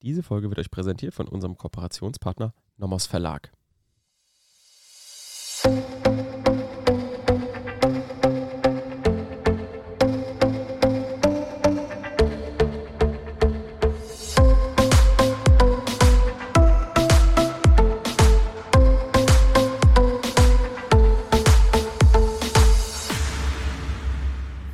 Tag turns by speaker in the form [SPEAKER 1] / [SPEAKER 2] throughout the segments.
[SPEAKER 1] Diese Folge wird euch präsentiert von unserem Kooperationspartner Nomos Verlag.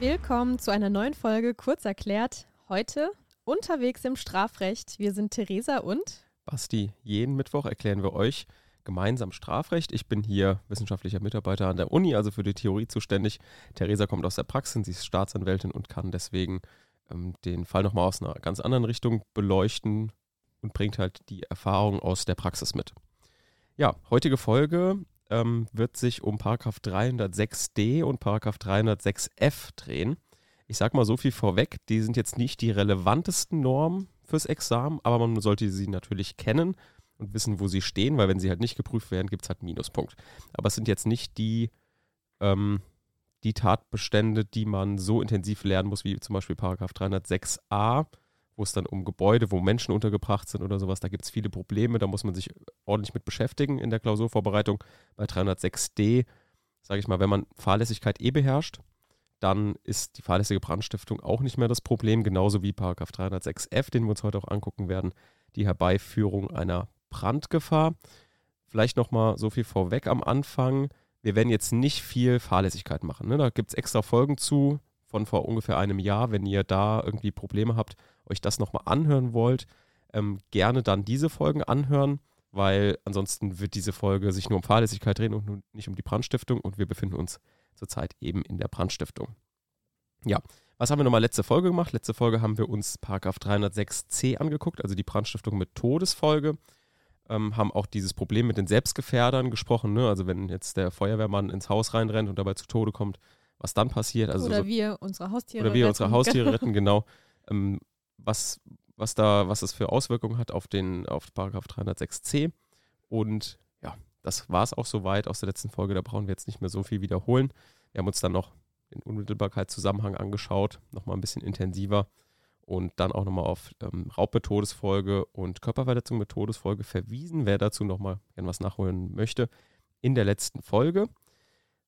[SPEAKER 2] Willkommen zu einer neuen Folge Kurz erklärt. Heute unterwegs im Strafrecht. Wir sind Theresa und
[SPEAKER 1] Basti, jeden Mittwoch erklären wir euch gemeinsam Strafrecht. Ich bin hier wissenschaftlicher Mitarbeiter an der Uni, also für die Theorie zuständig. Theresa kommt aus der Praxis, sie ist Staatsanwältin und kann deswegen ähm, den Fall nochmal aus einer ganz anderen Richtung beleuchten und bringt halt die Erfahrung aus der Praxis mit. Ja, heutige Folge ähm, wird sich um Paragraph 306d und Paragraph 306f drehen. Ich sage mal so viel vorweg, die sind jetzt nicht die relevantesten Normen fürs Examen, aber man sollte sie natürlich kennen und wissen, wo sie stehen, weil wenn sie halt nicht geprüft werden, gibt es halt einen Minuspunkt. Aber es sind jetzt nicht die, ähm, die Tatbestände, die man so intensiv lernen muss, wie zum Beispiel Paragraph 306a, wo es dann um Gebäude, wo Menschen untergebracht sind oder sowas, da gibt es viele Probleme, da muss man sich ordentlich mit beschäftigen in der Klausurvorbereitung. Bei 306d, sage ich mal, wenn man Fahrlässigkeit eh beherrscht, dann ist die fahrlässige Brandstiftung auch nicht mehr das Problem, genauso wie Paragraph 306f, den wir uns heute auch angucken werden, die Herbeiführung einer Brandgefahr. Vielleicht nochmal so viel vorweg am Anfang. Wir werden jetzt nicht viel Fahrlässigkeit machen. Ne? Da gibt es extra Folgen zu von vor ungefähr einem Jahr. Wenn ihr da irgendwie Probleme habt, euch das nochmal anhören wollt, ähm, gerne dann diese Folgen anhören, weil ansonsten wird diese Folge sich nur um Fahrlässigkeit drehen und nicht um die Brandstiftung und wir befinden uns zurzeit eben in der Brandstiftung. Ja, was haben wir nochmal letzte Folge gemacht? Letzte Folge haben wir uns Paragraph 306c angeguckt, also die Brandstiftung mit Todesfolge. Ähm, haben auch dieses Problem mit den Selbstgefährdern gesprochen, ne? also wenn jetzt der Feuerwehrmann ins Haus reinrennt und dabei zu Tode kommt, was dann passiert. Also
[SPEAKER 2] oder
[SPEAKER 1] so,
[SPEAKER 2] wir unsere Haustiere
[SPEAKER 1] Oder wir
[SPEAKER 2] retten.
[SPEAKER 1] unsere Haustiere retten, genau. Ähm, was, was da, was das für Auswirkungen hat auf den, auf Paragraph 306c. Und das war es auch soweit aus der letzten Folge. Da brauchen wir jetzt nicht mehr so viel wiederholen. Wir haben uns dann noch den Unmittelbarkeitszusammenhang angeschaut, nochmal ein bisschen intensiver und dann auch nochmal auf ähm, Raub mit Todesfolge und Körperverletzung mit Todesfolge verwiesen. Wer dazu nochmal gern was nachholen möchte, in der letzten Folge.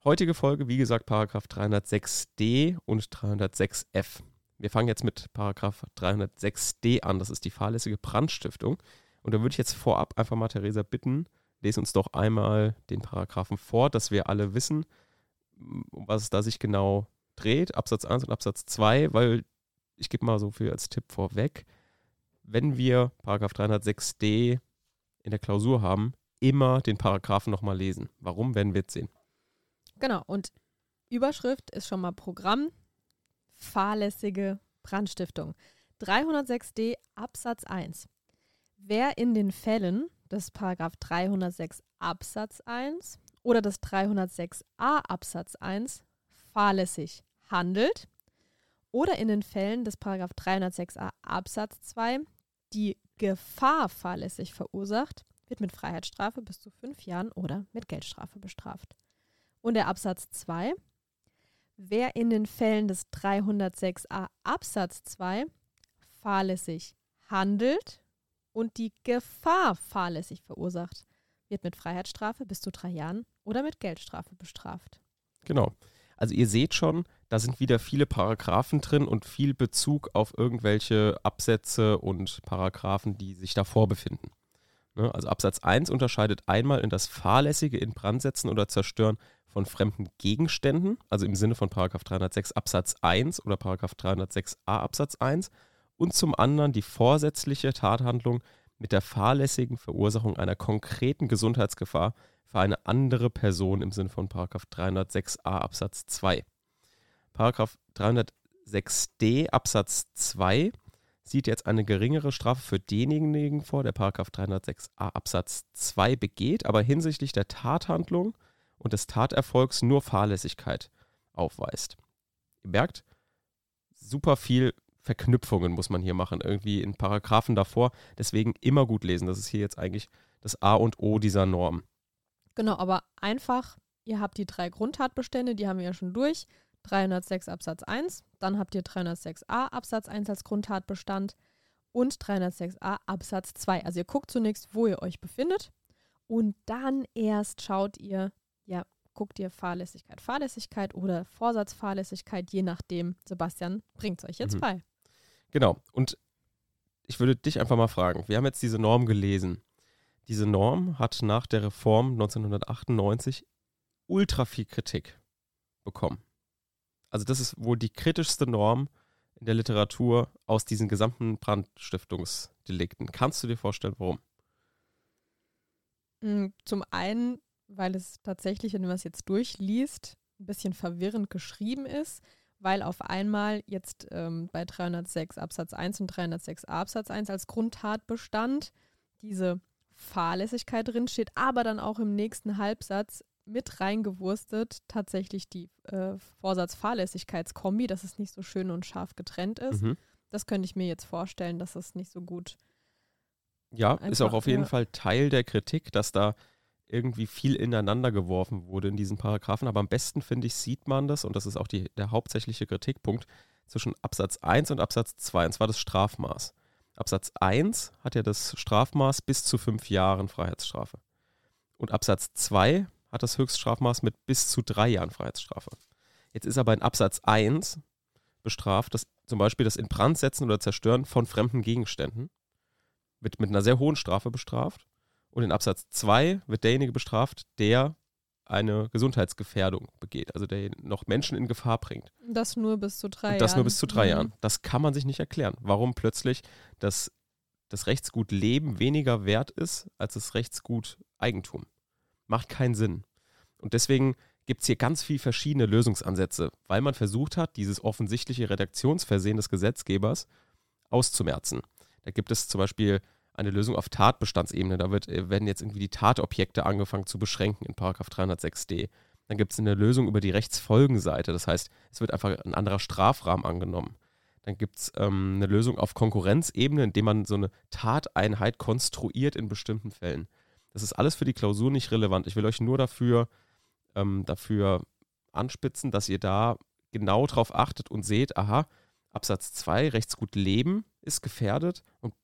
[SPEAKER 1] Heutige Folge, wie gesagt, Paragraph 306d und 306f. Wir fangen jetzt mit Paragraph 306d an. Das ist die fahrlässige Brandstiftung. Und da würde ich jetzt vorab einfach mal Theresa bitten, lese uns doch einmal den Paragraphen vor, dass wir alle wissen, um was es da sich genau dreht, Absatz 1 und Absatz 2, weil ich gebe mal so viel als Tipp vorweg. Wenn wir Paragraph 306d in der Klausur haben, immer den Paragraphen nochmal lesen. Warum, werden wir jetzt sehen.
[SPEAKER 2] Genau, und Überschrift ist schon mal Programm. Fahrlässige Brandstiftung. 306d Absatz 1. Wer in den Fällen des Paragraph 306 Absatz 1 oder des 306a Absatz 1 fahrlässig handelt oder in den Fällen des Paragraph 306a Absatz 2 die Gefahr fahrlässig verursacht, wird mit Freiheitsstrafe bis zu fünf Jahren oder mit Geldstrafe bestraft. Und der Absatz 2, wer in den Fällen des 306a Absatz 2 fahrlässig handelt und die Gefahr fahrlässig verursacht, wird mit Freiheitsstrafe bis zu drei Jahren oder mit Geldstrafe bestraft.
[SPEAKER 1] Genau. Also ihr seht schon, da sind wieder viele Paragraphen drin und viel Bezug auf irgendwelche Absätze und Paragraphen, die sich davor befinden. Ne? Also Absatz 1 unterscheidet einmal in das fahrlässige Inbrandsetzen oder Zerstören von fremden Gegenständen, also im Sinne von Paragraph 306 Absatz 1 oder Paragraph 306a Absatz 1 und zum anderen die vorsätzliche Tathandlung mit der fahrlässigen Verursachung einer konkreten Gesundheitsgefahr für eine andere Person im Sinne von Paragraph 306a Absatz 2. Paragraph 306d Absatz 2 sieht jetzt eine geringere Strafe für denjenigen vor, der Paragraph 306a Absatz 2 begeht, aber hinsichtlich der Tathandlung und des Taterfolgs nur Fahrlässigkeit aufweist. Ihr merkt, super viel Verknüpfungen muss man hier machen, irgendwie in Paragraphen davor. Deswegen immer gut lesen. Das ist hier jetzt eigentlich das A und O dieser Norm.
[SPEAKER 2] Genau, aber einfach, ihr habt die drei Grundtatbestände, die haben wir ja schon durch. 306 Absatz 1, dann habt ihr 306a Absatz 1 als Grundtatbestand und 306a Absatz 2. Also ihr guckt zunächst, wo ihr euch befindet und dann erst schaut ihr, ja, guckt ihr Fahrlässigkeit, Fahrlässigkeit oder Vorsatzfahrlässigkeit, je nachdem. Sebastian bringt es euch jetzt mhm. bei.
[SPEAKER 1] Genau. Und ich würde dich einfach mal fragen, wir haben jetzt diese Norm gelesen. Diese Norm hat nach der Reform 1998 ultra viel Kritik bekommen. Also das ist wohl die kritischste Norm in der Literatur aus diesen gesamten Brandstiftungsdelikten. Kannst du dir vorstellen, warum?
[SPEAKER 2] Hm, zum einen, weil es tatsächlich, wenn man es jetzt durchliest, ein bisschen verwirrend geschrieben ist, weil auf einmal jetzt ähm, bei 306 Absatz 1 und 306 Absatz 1 als Grundtatbestand diese Fahrlässigkeit drin steht, aber dann auch im nächsten Halbsatz mit reingewurstet tatsächlich die äh, Vorsatz-Fahrlässigkeitskombi, dass es nicht so schön und scharf getrennt ist. Mhm. Das könnte ich mir jetzt vorstellen, dass es nicht so gut.
[SPEAKER 1] Ja, ist auch auf jeden. Fall Teil der Kritik, dass da irgendwie viel ineinander geworfen wurde in diesen Paragraphen. Aber am besten, finde ich, sieht man das, und das ist auch die, der hauptsächliche Kritikpunkt, zwischen Absatz 1 und Absatz 2, und zwar das Strafmaß. Absatz 1 hat ja das Strafmaß bis zu fünf Jahren Freiheitsstrafe. Und Absatz 2 hat das Höchststrafmaß mit bis zu drei Jahren Freiheitsstrafe. Jetzt ist aber in Absatz 1 bestraft, dass zum Beispiel das Inbrandsetzen oder Zerstören von fremden Gegenständen wird mit einer sehr hohen Strafe bestraft. Und in Absatz 2 wird derjenige bestraft, der eine Gesundheitsgefährdung begeht, also der noch Menschen in Gefahr bringt.
[SPEAKER 2] Das nur bis zu drei
[SPEAKER 1] Und das Jahren. nur bis zu drei mhm. Jahren. Das kann man sich nicht erklären. Warum plötzlich das, das Rechtsgut Leben weniger wert ist als das Rechtsgut Eigentum. Macht keinen Sinn. Und deswegen gibt es hier ganz viele verschiedene Lösungsansätze, weil man versucht hat, dieses offensichtliche Redaktionsversehen des Gesetzgebers auszumerzen. Da gibt es zum Beispiel eine Lösung auf Tatbestandsebene. Da wird, äh, werden jetzt irgendwie die Tatobjekte angefangen zu beschränken in 306d. Dann gibt es eine Lösung über die Rechtsfolgenseite. Das heißt, es wird einfach ein anderer Strafrahmen angenommen. Dann gibt es ähm, eine Lösung auf Konkurrenzebene, indem man so eine Tateinheit konstruiert in bestimmten Fällen. Das ist alles für die Klausur nicht relevant. Ich will euch nur dafür, ähm, dafür anspitzen, dass ihr da genau drauf achtet und seht, aha, Absatz 2, Rechtsgut Leben ist gefährdet und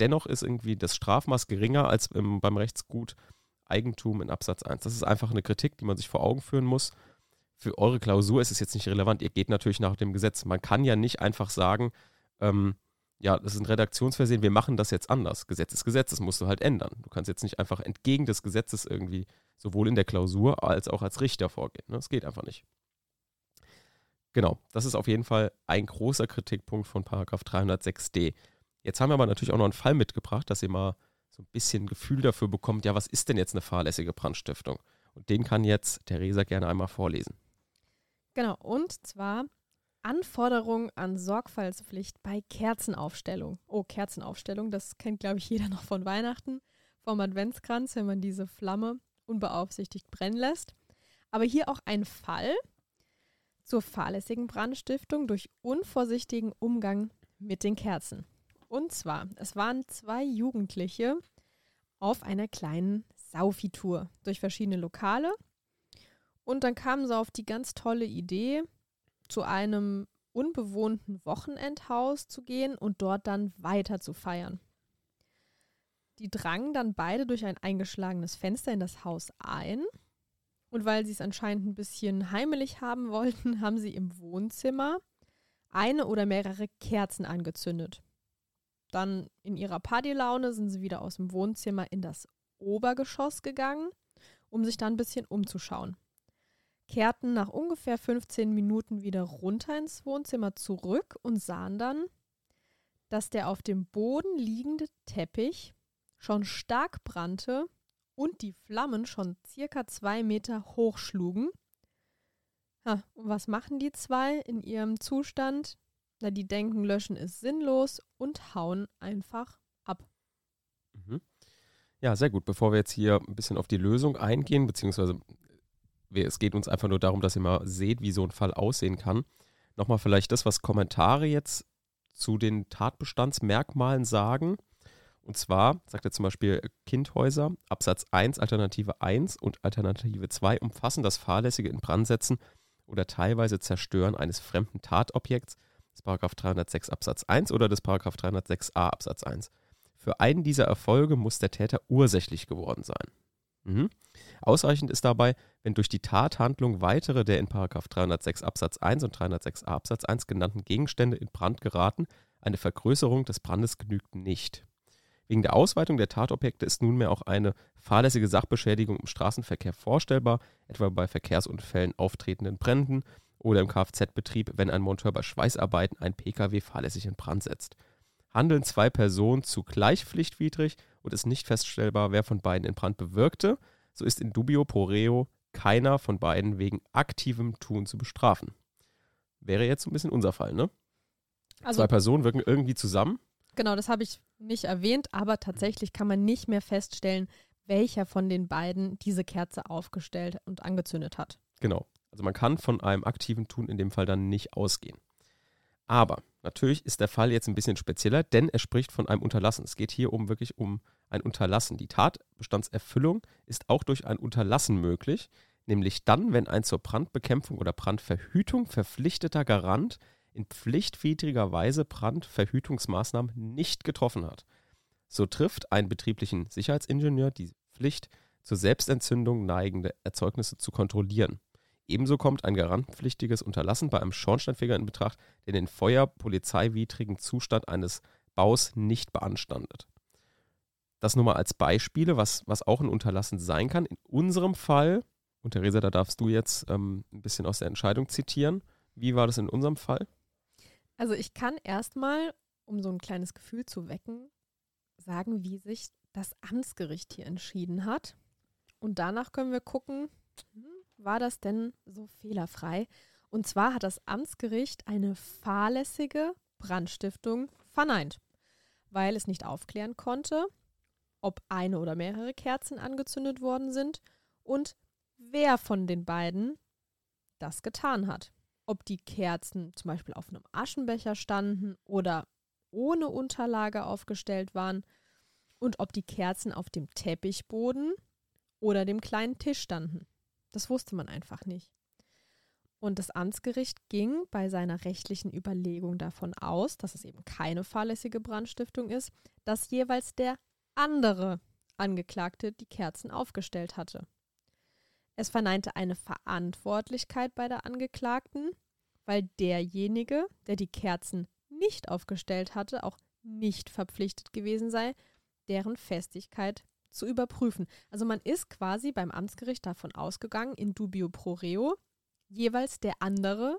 [SPEAKER 1] dennoch ist irgendwie das Strafmaß geringer als im, beim Rechtsgut Eigentum in Absatz 1. Das ist einfach eine Kritik, die man sich vor Augen führen muss. Für eure Klausur ist es jetzt nicht relevant. Ihr geht natürlich nach dem Gesetz. Man kann ja nicht einfach sagen, ähm, ja, das ist ein Redaktionsversehen, wir machen das jetzt anders. Gesetz ist Gesetz, das musst du halt ändern. Du kannst jetzt nicht einfach entgegen des Gesetzes irgendwie sowohl in der Klausur als auch als Richter vorgehen. Ne? Das geht einfach nicht. Genau, das ist auf jeden Fall ein großer Kritikpunkt von Paragraph 306d. Jetzt haben wir aber natürlich auch noch einen Fall mitgebracht, dass ihr mal so ein bisschen Gefühl dafür bekommt, ja, was ist denn jetzt eine fahrlässige Brandstiftung? Und den kann jetzt Theresa gerne einmal vorlesen.
[SPEAKER 2] Genau, und zwar Anforderung an Sorgfaltspflicht bei Kerzenaufstellung. Oh, Kerzenaufstellung, das kennt, glaube ich, jeder noch von Weihnachten, vom Adventskranz, wenn man diese Flamme unbeaufsichtigt brennen lässt. Aber hier auch ein Fall zur fahrlässigen Brandstiftung durch unvorsichtigen Umgang mit den Kerzen. Und zwar, es waren zwei Jugendliche auf einer kleinen Saufi-Tour durch verschiedene Lokale. Und dann kamen sie auf die ganz tolle Idee, zu einem unbewohnten Wochenendhaus zu gehen und dort dann weiter zu feiern. Die drangen dann beide durch ein eingeschlagenes Fenster in das Haus ein. Und weil sie es anscheinend ein bisschen heimelig haben wollten, haben sie im Wohnzimmer eine oder mehrere Kerzen angezündet. Dann in ihrer Partylaune sind sie wieder aus dem Wohnzimmer in das Obergeschoss gegangen, um sich dann ein bisschen umzuschauen kehrten nach ungefähr 15 Minuten wieder runter ins Wohnzimmer zurück und sahen dann, dass der auf dem Boden liegende Teppich schon stark brannte und die Flammen schon circa zwei Meter hoch schlugen. Ha, und was machen die zwei in ihrem Zustand? Na, die denken, löschen ist sinnlos und hauen einfach ab.
[SPEAKER 1] Mhm. Ja, sehr gut. Bevor wir jetzt hier ein bisschen auf die Lösung eingehen, beziehungsweise es geht uns einfach nur darum, dass ihr mal seht, wie so ein Fall aussehen kann. Nochmal vielleicht das, was Kommentare jetzt zu den Tatbestandsmerkmalen sagen. Und zwar sagt er zum Beispiel, Kindhäuser, Absatz 1, Alternative 1 und Alternative 2 umfassen das fahrlässige Inbrandsetzen oder teilweise Zerstören eines fremden Tatobjekts des Paragraph 306 Absatz 1 oder des Paragraph 306a Absatz 1. Für einen dieser Erfolge muss der Täter ursächlich geworden sein. Mhm. Ausreichend ist dabei, wenn durch die Tathandlung weitere der in 306 Absatz 1 und 306a Absatz 1 genannten Gegenstände in Brand geraten, eine Vergrößerung des Brandes genügt nicht. Wegen der Ausweitung der Tatobjekte ist nunmehr auch eine fahrlässige Sachbeschädigung im Straßenverkehr vorstellbar, etwa bei Verkehrsunfällen auftretenden Bränden oder im Kfz-Betrieb, wenn ein Monteur bei Schweißarbeiten ein Pkw fahrlässig in Brand setzt. Handeln zwei Personen zugleich pflichtwidrig und ist nicht feststellbar, wer von beiden in Brand bewirkte, so ist in dubio pro reo keiner von beiden wegen aktivem Tun zu bestrafen. Wäre jetzt ein bisschen unser Fall, ne? Also, Zwei Personen wirken irgendwie zusammen.
[SPEAKER 2] Genau, das habe ich nicht erwähnt, aber tatsächlich kann man nicht mehr feststellen, welcher von den beiden diese Kerze aufgestellt und angezündet hat.
[SPEAKER 1] Genau. Also man kann von einem aktiven Tun in dem Fall dann nicht ausgehen. Aber natürlich ist der Fall jetzt ein bisschen spezieller, denn er spricht von einem Unterlassen. Es geht hier um wirklich um ein Unterlassen. Die Tatbestandserfüllung ist auch durch ein Unterlassen möglich, nämlich dann, wenn ein zur Brandbekämpfung oder Brandverhütung verpflichteter Garant in pflichtwidriger Weise Brandverhütungsmaßnahmen nicht getroffen hat. So trifft ein betrieblichen Sicherheitsingenieur die Pflicht, zur Selbstentzündung neigende Erzeugnisse zu kontrollieren. Ebenso kommt ein garantpflichtiges Unterlassen bei einem Schornsteinfeger in Betracht, der den feuerpolizeiwidrigen Zustand eines Baus nicht beanstandet. Das nur mal als Beispiele, was, was auch ein Unterlassen sein kann. In unserem Fall, und Theresa, da darfst du jetzt ähm, ein bisschen aus der Entscheidung zitieren. Wie war das in unserem Fall?
[SPEAKER 2] Also ich kann erstmal, um so ein kleines Gefühl zu wecken, sagen, wie sich das Amtsgericht hier entschieden hat. Und danach können wir gucken, hm, war das denn so fehlerfrei? Und zwar hat das Amtsgericht eine fahrlässige Brandstiftung verneint, weil es nicht aufklären konnte, ob eine oder mehrere Kerzen angezündet worden sind und wer von den beiden das getan hat. Ob die Kerzen zum Beispiel auf einem Aschenbecher standen oder ohne Unterlage aufgestellt waren und ob die Kerzen auf dem Teppichboden oder dem kleinen Tisch standen. Das wusste man einfach nicht. Und das Amtsgericht ging bei seiner rechtlichen Überlegung davon aus, dass es eben keine fahrlässige Brandstiftung ist, dass jeweils der andere Angeklagte die Kerzen aufgestellt hatte. Es verneinte eine Verantwortlichkeit bei der Angeklagten, weil derjenige, der die Kerzen nicht aufgestellt hatte, auch nicht verpflichtet gewesen sei, deren Festigkeit zu überprüfen. Also man ist quasi beim Amtsgericht davon ausgegangen, in dubio pro reo, jeweils der andere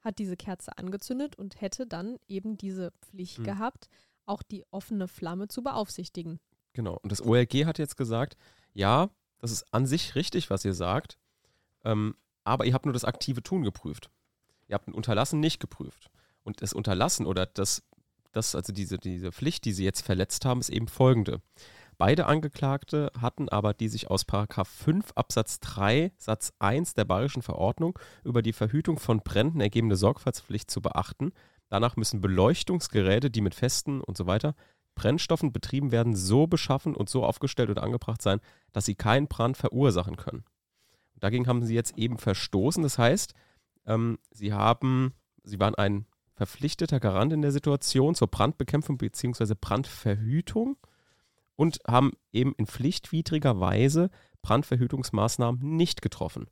[SPEAKER 2] hat diese Kerze angezündet und hätte dann eben diese Pflicht hm. gehabt, auch die offene Flamme zu beaufsichtigen.
[SPEAKER 1] Genau. Und das OLG hat jetzt gesagt, ja, das ist an sich richtig, was ihr sagt, ähm, aber ihr habt nur das aktive Tun geprüft. Ihr habt ein Unterlassen nicht geprüft. Und das Unterlassen oder das, das also diese, diese Pflicht, die sie jetzt verletzt haben, ist eben folgende. Beide Angeklagte hatten aber die sich aus 5 Absatz 3 Satz 1 der Bayerischen Verordnung über die Verhütung von Bränden ergebende Sorgfaltspflicht zu beachten. Danach müssen Beleuchtungsgeräte, die mit festen und so weiter Brennstoffen betrieben werden, so beschaffen und so aufgestellt oder angebracht sein, dass sie keinen Brand verursachen können. Dagegen haben sie jetzt eben verstoßen. Das heißt, ähm, sie haben, sie waren ein verpflichteter Garant in der Situation zur Brandbekämpfung bzw. Brandverhütung und haben eben in pflichtwidriger Weise Brandverhütungsmaßnahmen nicht getroffen.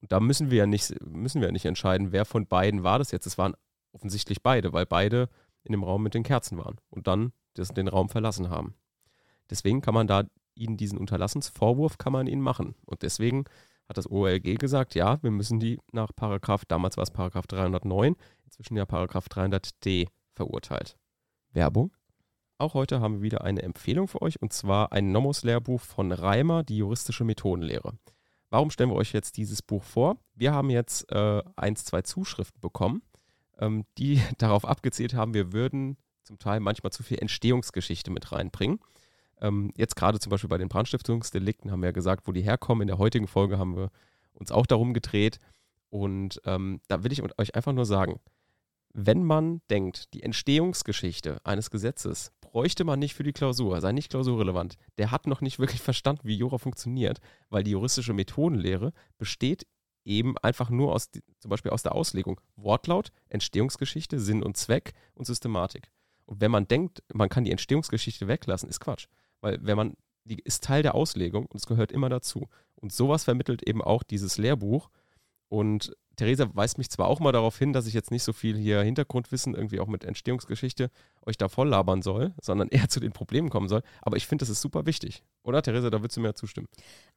[SPEAKER 1] Und da müssen wir ja nicht, müssen wir nicht entscheiden, wer von beiden war das jetzt. Es waren offensichtlich beide, weil beide in dem Raum mit den Kerzen waren und dann den Raum verlassen haben. Deswegen kann man da ihnen diesen Unterlassensvorwurf kann man ihnen machen. Und deswegen hat das OLG gesagt, ja, wir müssen die nach Paragraph, damals war es Paragraph 309, inzwischen ja Paragraph 300d verurteilt. Werbung. Auch heute haben wir wieder eine Empfehlung für euch und zwar ein Nomos-Lehrbuch von Reimer, die juristische Methodenlehre. Warum stellen wir euch jetzt dieses Buch vor? Wir haben jetzt äh, eins, zwei Zuschriften bekommen, ähm, die darauf abgezielt haben, wir würden zum Teil manchmal zu viel Entstehungsgeschichte mit reinbringen. Ähm, jetzt gerade zum Beispiel bei den Brandstiftungsdelikten haben wir ja gesagt, wo die herkommen. In der heutigen Folge haben wir uns auch darum gedreht. Und ähm, da will ich euch einfach nur sagen, wenn man denkt, die Entstehungsgeschichte eines Gesetzes bräuchte man nicht für die Klausur, sei nicht klausurrelevant. Der hat noch nicht wirklich verstanden, wie Jura funktioniert, weil die juristische Methodenlehre besteht eben einfach nur aus, zum Beispiel aus der Auslegung. Wortlaut, Entstehungsgeschichte, Sinn und Zweck und Systematik. Und wenn man denkt, man kann die Entstehungsgeschichte weglassen, ist Quatsch. Weil wenn man, die ist Teil der Auslegung und es gehört immer dazu. Und sowas vermittelt eben auch dieses Lehrbuch. Und Theresa weist mich zwar auch mal darauf hin, dass ich jetzt nicht so viel hier Hintergrundwissen irgendwie auch mit Entstehungsgeschichte euch da voll labern soll, sondern eher zu den Problemen kommen soll. Aber ich finde, das ist super wichtig. Oder, Theresa, da würdest du mir zustimmen.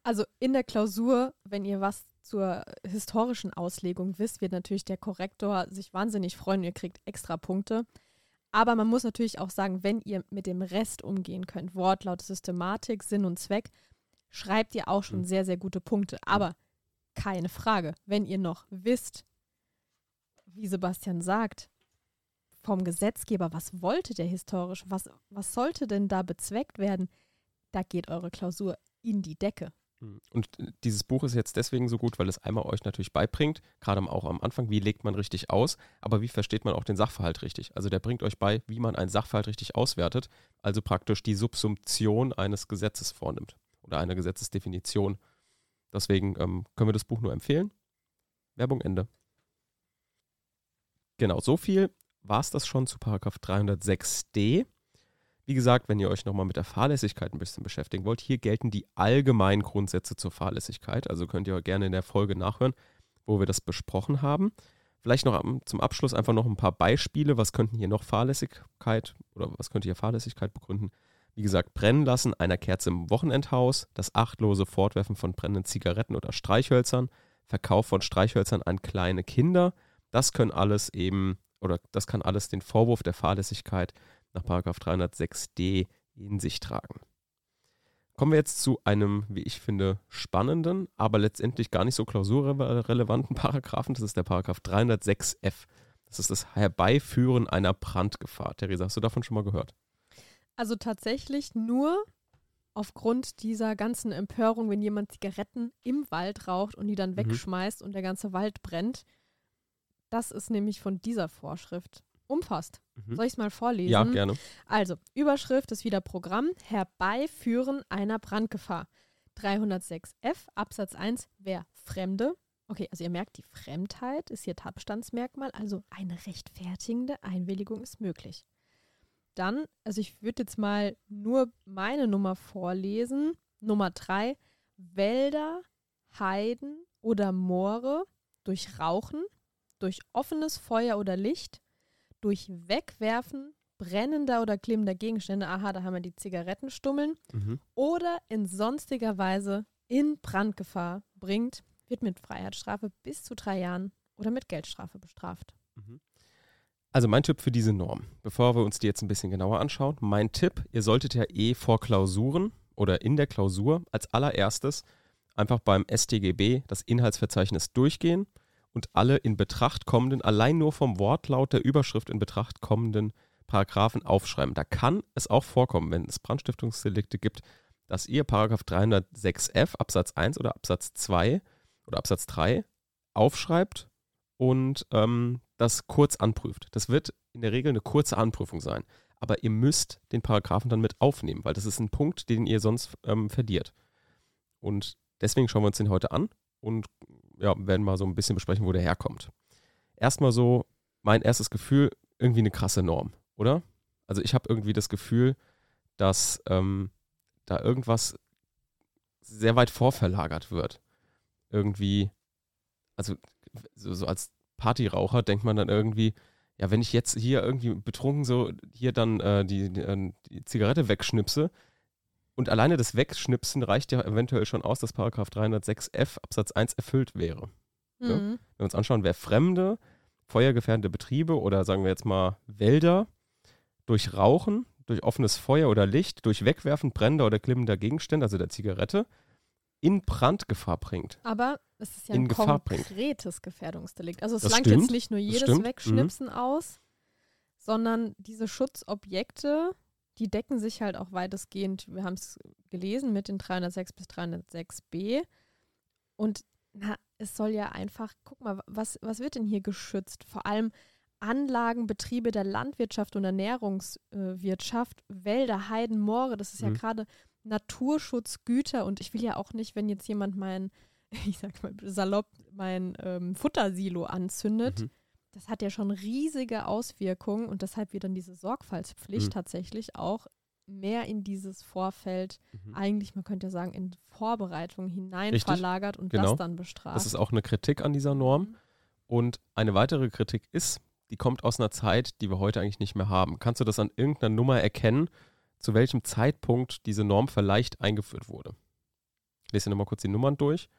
[SPEAKER 2] Also in der Klausur, wenn ihr was zur historischen Auslegung wisst, wird natürlich der Korrektor sich wahnsinnig freuen. Ihr kriegt extra Punkte. Aber man muss natürlich auch sagen, wenn ihr mit dem Rest umgehen könnt, Wortlaut, Systematik, Sinn und Zweck, schreibt ihr auch schon mhm. sehr, sehr gute Punkte. Aber keine Frage. Wenn ihr noch wisst, wie Sebastian sagt, vom Gesetzgeber, was wollte der historisch, was, was sollte denn da bezweckt werden, da geht eure Klausur in die Decke.
[SPEAKER 1] Hm. Und dieses Buch ist jetzt deswegen so gut, weil es einmal euch natürlich beibringt, gerade auch am Anfang, wie legt man richtig aus, aber wie versteht man auch den Sachverhalt richtig. Also der bringt euch bei, wie man einen Sachverhalt richtig auswertet, also praktisch die Subsumption eines Gesetzes vornimmt oder einer Gesetzesdefinition Deswegen ähm, können wir das Buch nur empfehlen. Werbung Ende. Genau, so viel war es das schon zu Paragraph 306d. Wie gesagt, wenn ihr euch nochmal mit der Fahrlässigkeit ein bisschen beschäftigen wollt, hier gelten die allgemeinen Grundsätze zur Fahrlässigkeit. Also könnt ihr gerne in der Folge nachhören, wo wir das besprochen haben. Vielleicht noch zum Abschluss einfach noch ein paar Beispiele. Was könnten hier noch Fahrlässigkeit oder was könnte hier Fahrlässigkeit begründen? Wie gesagt, brennen lassen einer Kerze im Wochenendhaus, das achtlose Fortwerfen von brennenden Zigaretten oder Streichhölzern, Verkauf von Streichhölzern an kleine Kinder, das können alles eben, oder das kann alles den Vorwurf der Fahrlässigkeit nach 306d in sich tragen. Kommen wir jetzt zu einem, wie ich finde, spannenden, aber letztendlich gar nicht so klausurrelevanten Paragraphen. Das ist der Paragraph 306f. Das ist das Herbeiführen einer Brandgefahr. Theresa, hast du davon schon mal gehört?
[SPEAKER 2] Also tatsächlich nur aufgrund dieser ganzen Empörung, wenn jemand Zigaretten im Wald raucht und die dann mhm. wegschmeißt und der ganze Wald brennt. Das ist nämlich von dieser Vorschrift umfasst. Mhm. Soll ich es mal vorlesen?
[SPEAKER 1] Ja, gerne.
[SPEAKER 2] Also, Überschrift ist wieder Programm Herbeiführen einer Brandgefahr. 306f Absatz 1, wer Fremde, okay, also ihr merkt, die Fremdheit ist hier Tatbestandsmerkmal, also eine rechtfertigende Einwilligung ist möglich. Dann, also ich würde jetzt mal nur meine Nummer vorlesen. Nummer drei, Wälder, Heiden oder Moore durch Rauchen, durch offenes Feuer oder Licht, durch Wegwerfen brennender oder glimmender Gegenstände, aha, da haben wir die Zigarettenstummeln, mhm. oder in sonstiger Weise in Brandgefahr bringt, wird mit Freiheitsstrafe bis zu drei Jahren oder mit Geldstrafe bestraft. Mhm.
[SPEAKER 1] Also mein Tipp für diese Norm, bevor wir uns die jetzt ein bisschen genauer anschauen, mein Tipp, ihr solltet ja eh vor Klausuren oder in der Klausur als allererstes einfach beim StGB das Inhaltsverzeichnis durchgehen und alle in Betracht kommenden, allein nur vom Wortlaut der Überschrift in Betracht kommenden Paragraphen aufschreiben. Da kann es auch vorkommen, wenn es Brandstiftungsdelikte gibt, dass ihr Paragraph 306f Absatz 1 oder Absatz 2 oder Absatz 3 aufschreibt und ähm, das kurz anprüft. Das wird in der Regel eine kurze Anprüfung sein. Aber ihr müsst den Paragraphen dann mit aufnehmen, weil das ist ein Punkt, den ihr sonst ähm, verliert. Und deswegen schauen wir uns den heute an und ja, werden mal so ein bisschen besprechen, wo der herkommt. Erstmal so mein erstes Gefühl, irgendwie eine krasse Norm, oder? Also ich habe irgendwie das Gefühl, dass ähm, da irgendwas sehr weit vorverlagert wird. Irgendwie, also so, so als Partyraucher denkt man dann irgendwie, ja, wenn ich jetzt hier irgendwie betrunken so hier dann äh, die, die, äh, die, Zigarette wegschnipse und alleine das Wegschnipsen reicht ja eventuell schon aus, dass Paragraph 306f Absatz 1 erfüllt wäre. Mhm. Ja? Wenn wir uns anschauen, wer fremde, feuergefährdende Betriebe oder sagen wir jetzt mal Wälder durch Rauchen, durch offenes Feuer oder Licht, durch Wegwerfen brennender oder glimmender Gegenstände, also der Zigarette, in Brandgefahr bringt.
[SPEAKER 2] Aber es ist ja ein konkretes Gefährdungsdelikt. Also es das langt stimmt, jetzt nicht nur jedes Wegschnipsen mhm. aus, sondern diese Schutzobjekte, die decken sich halt auch weitestgehend, wir haben es gelesen, mit den 306 bis 306b. Und na, es soll ja einfach, guck mal, was, was wird denn hier geschützt? Vor allem Anlagen, Betriebe der Landwirtschaft und Ernährungswirtschaft, Wälder, Heiden, Moore, das ist mhm. ja gerade Naturschutzgüter und ich will ja auch nicht, wenn jetzt jemand mein ich sag mal salopp, mein ähm, Futtersilo anzündet,
[SPEAKER 1] Mhm.
[SPEAKER 2] das hat ja schon riesige Auswirkungen und deshalb wird dann diese Sorgfaltspflicht
[SPEAKER 1] Mhm.
[SPEAKER 2] tatsächlich auch mehr in dieses Vorfeld,
[SPEAKER 1] Mhm.
[SPEAKER 2] eigentlich, man könnte ja sagen, in Vorbereitung hinein
[SPEAKER 1] Richtig,
[SPEAKER 2] verlagert und
[SPEAKER 1] genau.
[SPEAKER 2] das dann bestraft.
[SPEAKER 1] Das ist auch eine Kritik an dieser Norm.
[SPEAKER 2] Mhm.
[SPEAKER 1] Und eine weitere Kritik ist, die kommt aus einer Zeit, die wir heute eigentlich nicht mehr haben. Kannst du das an irgendeiner Nummer erkennen, zu welchem Zeitpunkt diese Norm vielleicht eingeführt wurde? Ich lese dir nochmal kurz die Nummern durch.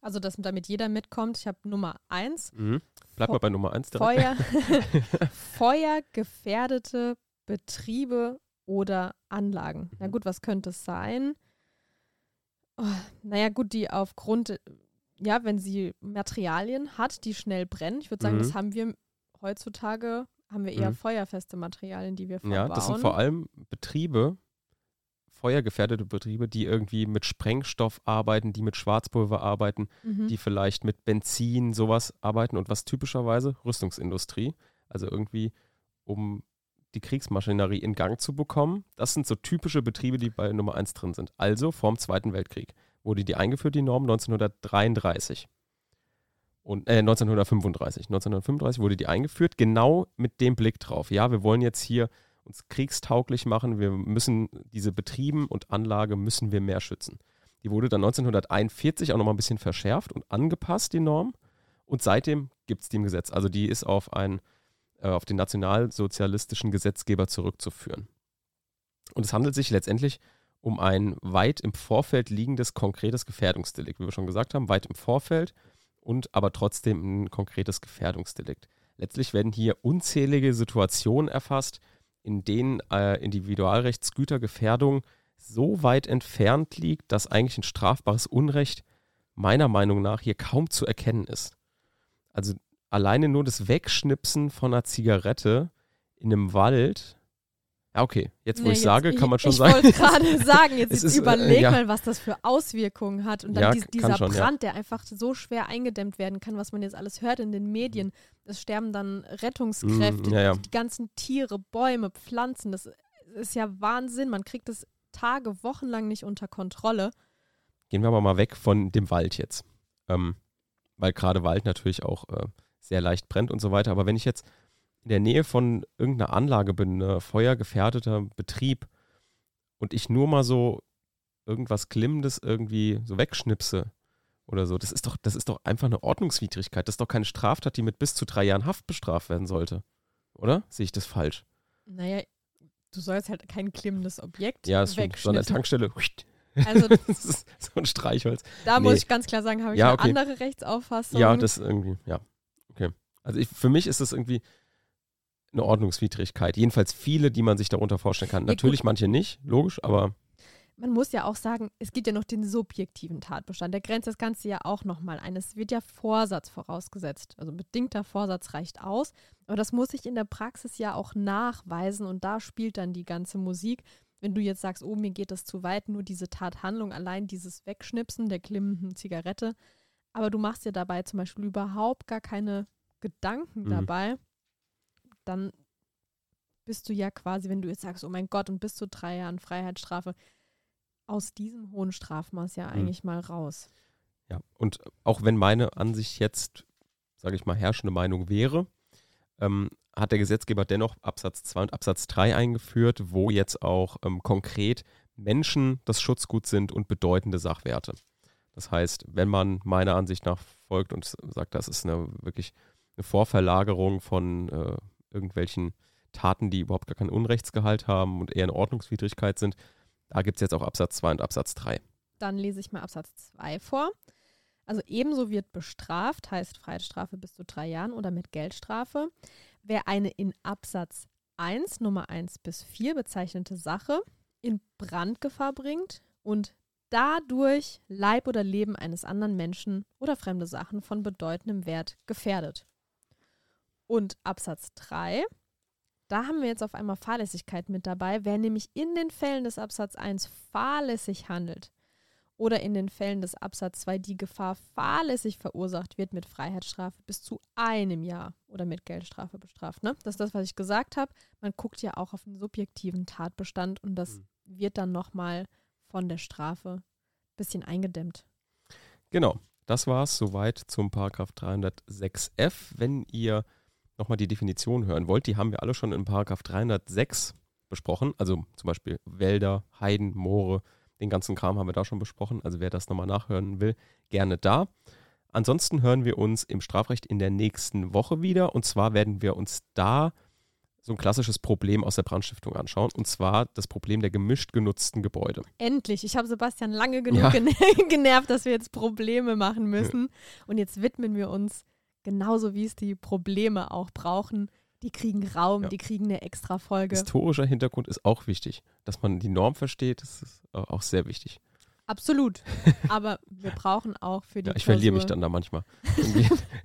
[SPEAKER 2] Also, dass damit jeder mitkommt. Ich habe Nummer eins,
[SPEAKER 1] Mhm. Bleib mal bei Nummer 1 direkt.
[SPEAKER 2] Feuer, feuergefährdete Betriebe oder Anlagen. Na
[SPEAKER 1] Mhm.
[SPEAKER 2] gut, was könnte es sein? Oh, naja, gut, die aufgrund, ja, wenn sie Materialien hat, die schnell brennen. Ich würde sagen,
[SPEAKER 1] Mhm.
[SPEAKER 2] das haben wir heutzutage, haben wir eher
[SPEAKER 1] Mhm.
[SPEAKER 2] feuerfeste Materialien, die wir verbauen.
[SPEAKER 1] Ja, das sind vor allem Betriebe, feuergefährdete Betriebe, die irgendwie mit Sprengstoff arbeiten, die mit Schwarzpulver arbeiten,
[SPEAKER 2] Mhm.
[SPEAKER 1] die vielleicht mit Benzin, sowas arbeiten und was typischerweise Rüstungsindustrie, also irgendwie um die Kriegsmaschinerie in Gang zu bekommen. Das sind so typische Betriebe, die bei Nummer 1 drin sind. Also vorm Zweiten Weltkrieg wurde die eingeführt, die Norm 1933. Und äh, 1935. 1935 wurde die eingeführt, genau mit dem Blick drauf. Ja, wir wollen jetzt hier uns kriegstauglich machen. Wir müssen diese Betrieben und Anlage müssen wir mehr schützen. Die wurde dann 1941 auch nochmal ein bisschen verschärft und angepasst, die Norm. Und seitdem gibt es die im Gesetz. Also die ist auf, ein, äh, auf den nationalsozialistischen Gesetzgeber zurückzuführen. Und es handelt sich letztendlich um ein weit im Vorfeld liegendes konkretes Gefährdungsdelikt, wie wir schon gesagt haben, weit im Vorfeld und aber trotzdem ein konkretes Gefährdungsdelikt. Letztlich werden hier unzählige Situationen erfasst, in denen äh, Individualrechtsgütergefährdung so weit entfernt liegt, dass eigentlich ein strafbares Unrecht meiner Meinung nach hier kaum zu erkennen ist. Also alleine nur das Wegschnipsen von einer Zigarette in einem Wald. Ja, okay. Jetzt, wo
[SPEAKER 2] Nee,
[SPEAKER 1] ich
[SPEAKER 2] jetzt-
[SPEAKER 1] sage, kann man schon
[SPEAKER 2] ich
[SPEAKER 1] sagen.
[SPEAKER 2] wollte gerade sagen, jetzt, jetzt
[SPEAKER 1] ist, äh,
[SPEAKER 2] überleg
[SPEAKER 1] ja.
[SPEAKER 2] mal, was das für Auswirkungen hat. Und dann
[SPEAKER 1] Ja,
[SPEAKER 2] dies, dieser
[SPEAKER 1] schon, ja.
[SPEAKER 2] Brand, der einfach so schwer eingedämmt werden kann, was man jetzt alles hört in den Medien. Es sterben dann Rettungskräfte,
[SPEAKER 1] Mm, ja, ja.
[SPEAKER 2] Die, ganzen Tiere, Bäume, Pflanzen. Das ist ja Wahnsinn. Man kriegt es Tage, Wochenlang nicht unter Kontrolle.
[SPEAKER 1] Gehen wir aber mal weg von dem Wald jetzt. Ähm, weil gerade Wald natürlich auch äh, sehr leicht brennt und so weiter. Aber wenn ich jetzt in der Nähe von irgendeiner Anlage bin, ein feuergefährdeter Betrieb und ich nur mal so irgendwas Glimmendes irgendwie so wegschnipse oder so, das ist doch, das ist doch einfach eine Ordnungswidrigkeit. Das ist doch keine Straftat, die mit bis zu drei Jahren Haft bestraft werden sollte. Oder? Sehe ich das falsch?
[SPEAKER 2] Naja, du sollst halt kein klimmendes Objekt
[SPEAKER 1] Ja, ist schon so an der. Tankstelle.
[SPEAKER 2] Also
[SPEAKER 1] Das ist so ein Streichholz.
[SPEAKER 2] da muss
[SPEAKER 1] Nee.
[SPEAKER 2] ich ganz klar sagen, habe ich
[SPEAKER 1] Ja,
[SPEAKER 2] eine
[SPEAKER 1] okay.
[SPEAKER 2] andere Rechtsauffassung.
[SPEAKER 1] Ja, das irgendwie, ja. Okay. Also ich, für mich ist das irgendwie eine Ordnungswidrigkeit. Jedenfalls viele, die man sich darunter vorstellen kann.
[SPEAKER 2] Ja,
[SPEAKER 1] Natürlich
[SPEAKER 2] gut.
[SPEAKER 1] manche nicht, logisch, aber
[SPEAKER 2] Man muss ja auch sagen, es gibt ja noch den subjektiven Tatbestand. Der grenzt das Ganze ja auch nochmal ein. Es wird ja Vorsatz vorausgesetzt. Also bedingter Vorsatz reicht aus. Aber das muss ich in der Praxis ja auch nachweisen und da spielt dann die ganze Musik. Wenn du jetzt sagst, oh, mir geht das zu weit, nur diese Tathandlung, allein dieses Wegschnipsen der klimmenden Zigarette, aber du machst dir dabei zum Beispiel überhaupt gar keine Gedanken
[SPEAKER 1] Mhm.
[SPEAKER 2] dabei, dann bist du ja quasi, wenn du jetzt sagst, oh mein Gott, und bis zu drei Jahren Freiheitsstrafe, aus diesem hohen Strafmaß ja
[SPEAKER 1] Mhm.
[SPEAKER 2] eigentlich mal raus.
[SPEAKER 1] ja. Und auch wenn meine Ansicht jetzt, sage ich mal, herrschende Meinung wäre, ähm, hat der Gesetzgeber dennoch Absatz 2 und Absatz 3 eingeführt, wo jetzt auch ähm, konkret Menschen das Schutzgut sind und bedeutende Sachwerte. Das heißt, wenn man meiner Ansicht nach folgt und sagt, das ist eine wirklich eine Vorverlagerung von äh, irgendwelchen Taten, die überhaupt gar keinen Unrechtsgehalt haben und eher eine Ordnungswidrigkeit sind, da gibt es jetzt auch Absatz 2 und Absatz 3.
[SPEAKER 2] Dann lese ich mal Absatz 2 vor. Also ebenso wird bestraft, heißt Freiheitsstrafe bis zu drei Jahren oder mit Geldstrafe, wer eine in Absatz 1, Nummer 1 bis 4 bezeichnete Sache in Brandgefahr bringt und dadurch Leib oder Leben eines anderen Menschen oder fremde Sachen von bedeutendem Wert gefährdet. Und Absatz 3, da haben wir jetzt auf einmal Fahrlässigkeit mit dabei. Wer nämlich in den Fällen des Absatz 1 fahrlässig handelt oder in den Fällen des Absatz 2 die Gefahr fahrlässig verursacht wird mit Freiheitsstrafe bis zu einem Jahr oder mit Geldstrafe bestraft. Ne? Das ist das, was ich gesagt habe. Man guckt ja auch auf den subjektiven Tatbestand und das
[SPEAKER 1] Mhm.
[SPEAKER 2] wird dann nochmal von der Strafe ein bisschen eingedämmt.
[SPEAKER 1] Genau. das war's soweit zum Paragraph 306f. Wenn ihr nochmal die Definition hören wollt, die haben wir alle schon in Paragraph 306 besprochen. Also zum Beispiel Wälder, Heiden, Moore, den ganzen Kram haben wir da schon besprochen. Also wer das nochmal nachhören will, gerne da. Ansonsten hören wir uns im Strafrecht in der nächsten Woche wieder. Und zwar werden wir uns da so ein klassisches Problem aus der Brandstiftung anschauen. Und zwar das Problem der gemischt genutzten Gebäude.
[SPEAKER 2] Endlich. Ich habe Sebastian lange genug
[SPEAKER 1] Ja.
[SPEAKER 2] gene- genervt, dass wir jetzt Probleme machen müssen. Und jetzt widmen wir uns genauso, wie es die Probleme auch brauchen. Die kriegen Raum,
[SPEAKER 1] Ja.
[SPEAKER 2] die kriegen eine extra Folge.
[SPEAKER 1] Historischer Hintergrund ist auch wichtig. Dass man die Norm versteht, das ist auch sehr wichtig.
[SPEAKER 2] Absolut. Aber wir brauchen auch für die
[SPEAKER 1] Ja, ich verliere mich
[SPEAKER 2] Klausur-
[SPEAKER 1] dann da manchmal,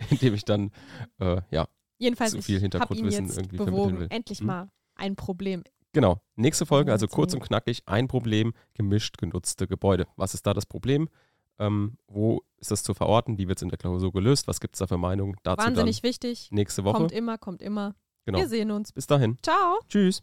[SPEAKER 1] indem, ich dann äh, ja,
[SPEAKER 2] Jedenfalls,
[SPEAKER 1] zu viel Hintergrundwissen
[SPEAKER 2] jetzt
[SPEAKER 1] irgendwie vermitteln
[SPEAKER 2] bewogen,
[SPEAKER 1] will.
[SPEAKER 2] endlich
[SPEAKER 1] Hm?
[SPEAKER 2] mal ein Problem.
[SPEAKER 1] Genau. Nächste Folge, also kurz und knackig, ein Problem, gemischt genutzte Gebäude. Was ist da das Problem? Ähm, wo ist das zu verorten? Wie wird es in der Klausur gelöst? Was gibt es da für Meinungen? Dazu
[SPEAKER 2] Wahnsinnig wichtig.
[SPEAKER 1] nächste Woche.
[SPEAKER 2] Kommt immer, kommt immer.
[SPEAKER 1] genau.
[SPEAKER 2] Wir sehen uns.
[SPEAKER 1] Bis dahin.
[SPEAKER 2] Ciao.
[SPEAKER 1] Tschüss.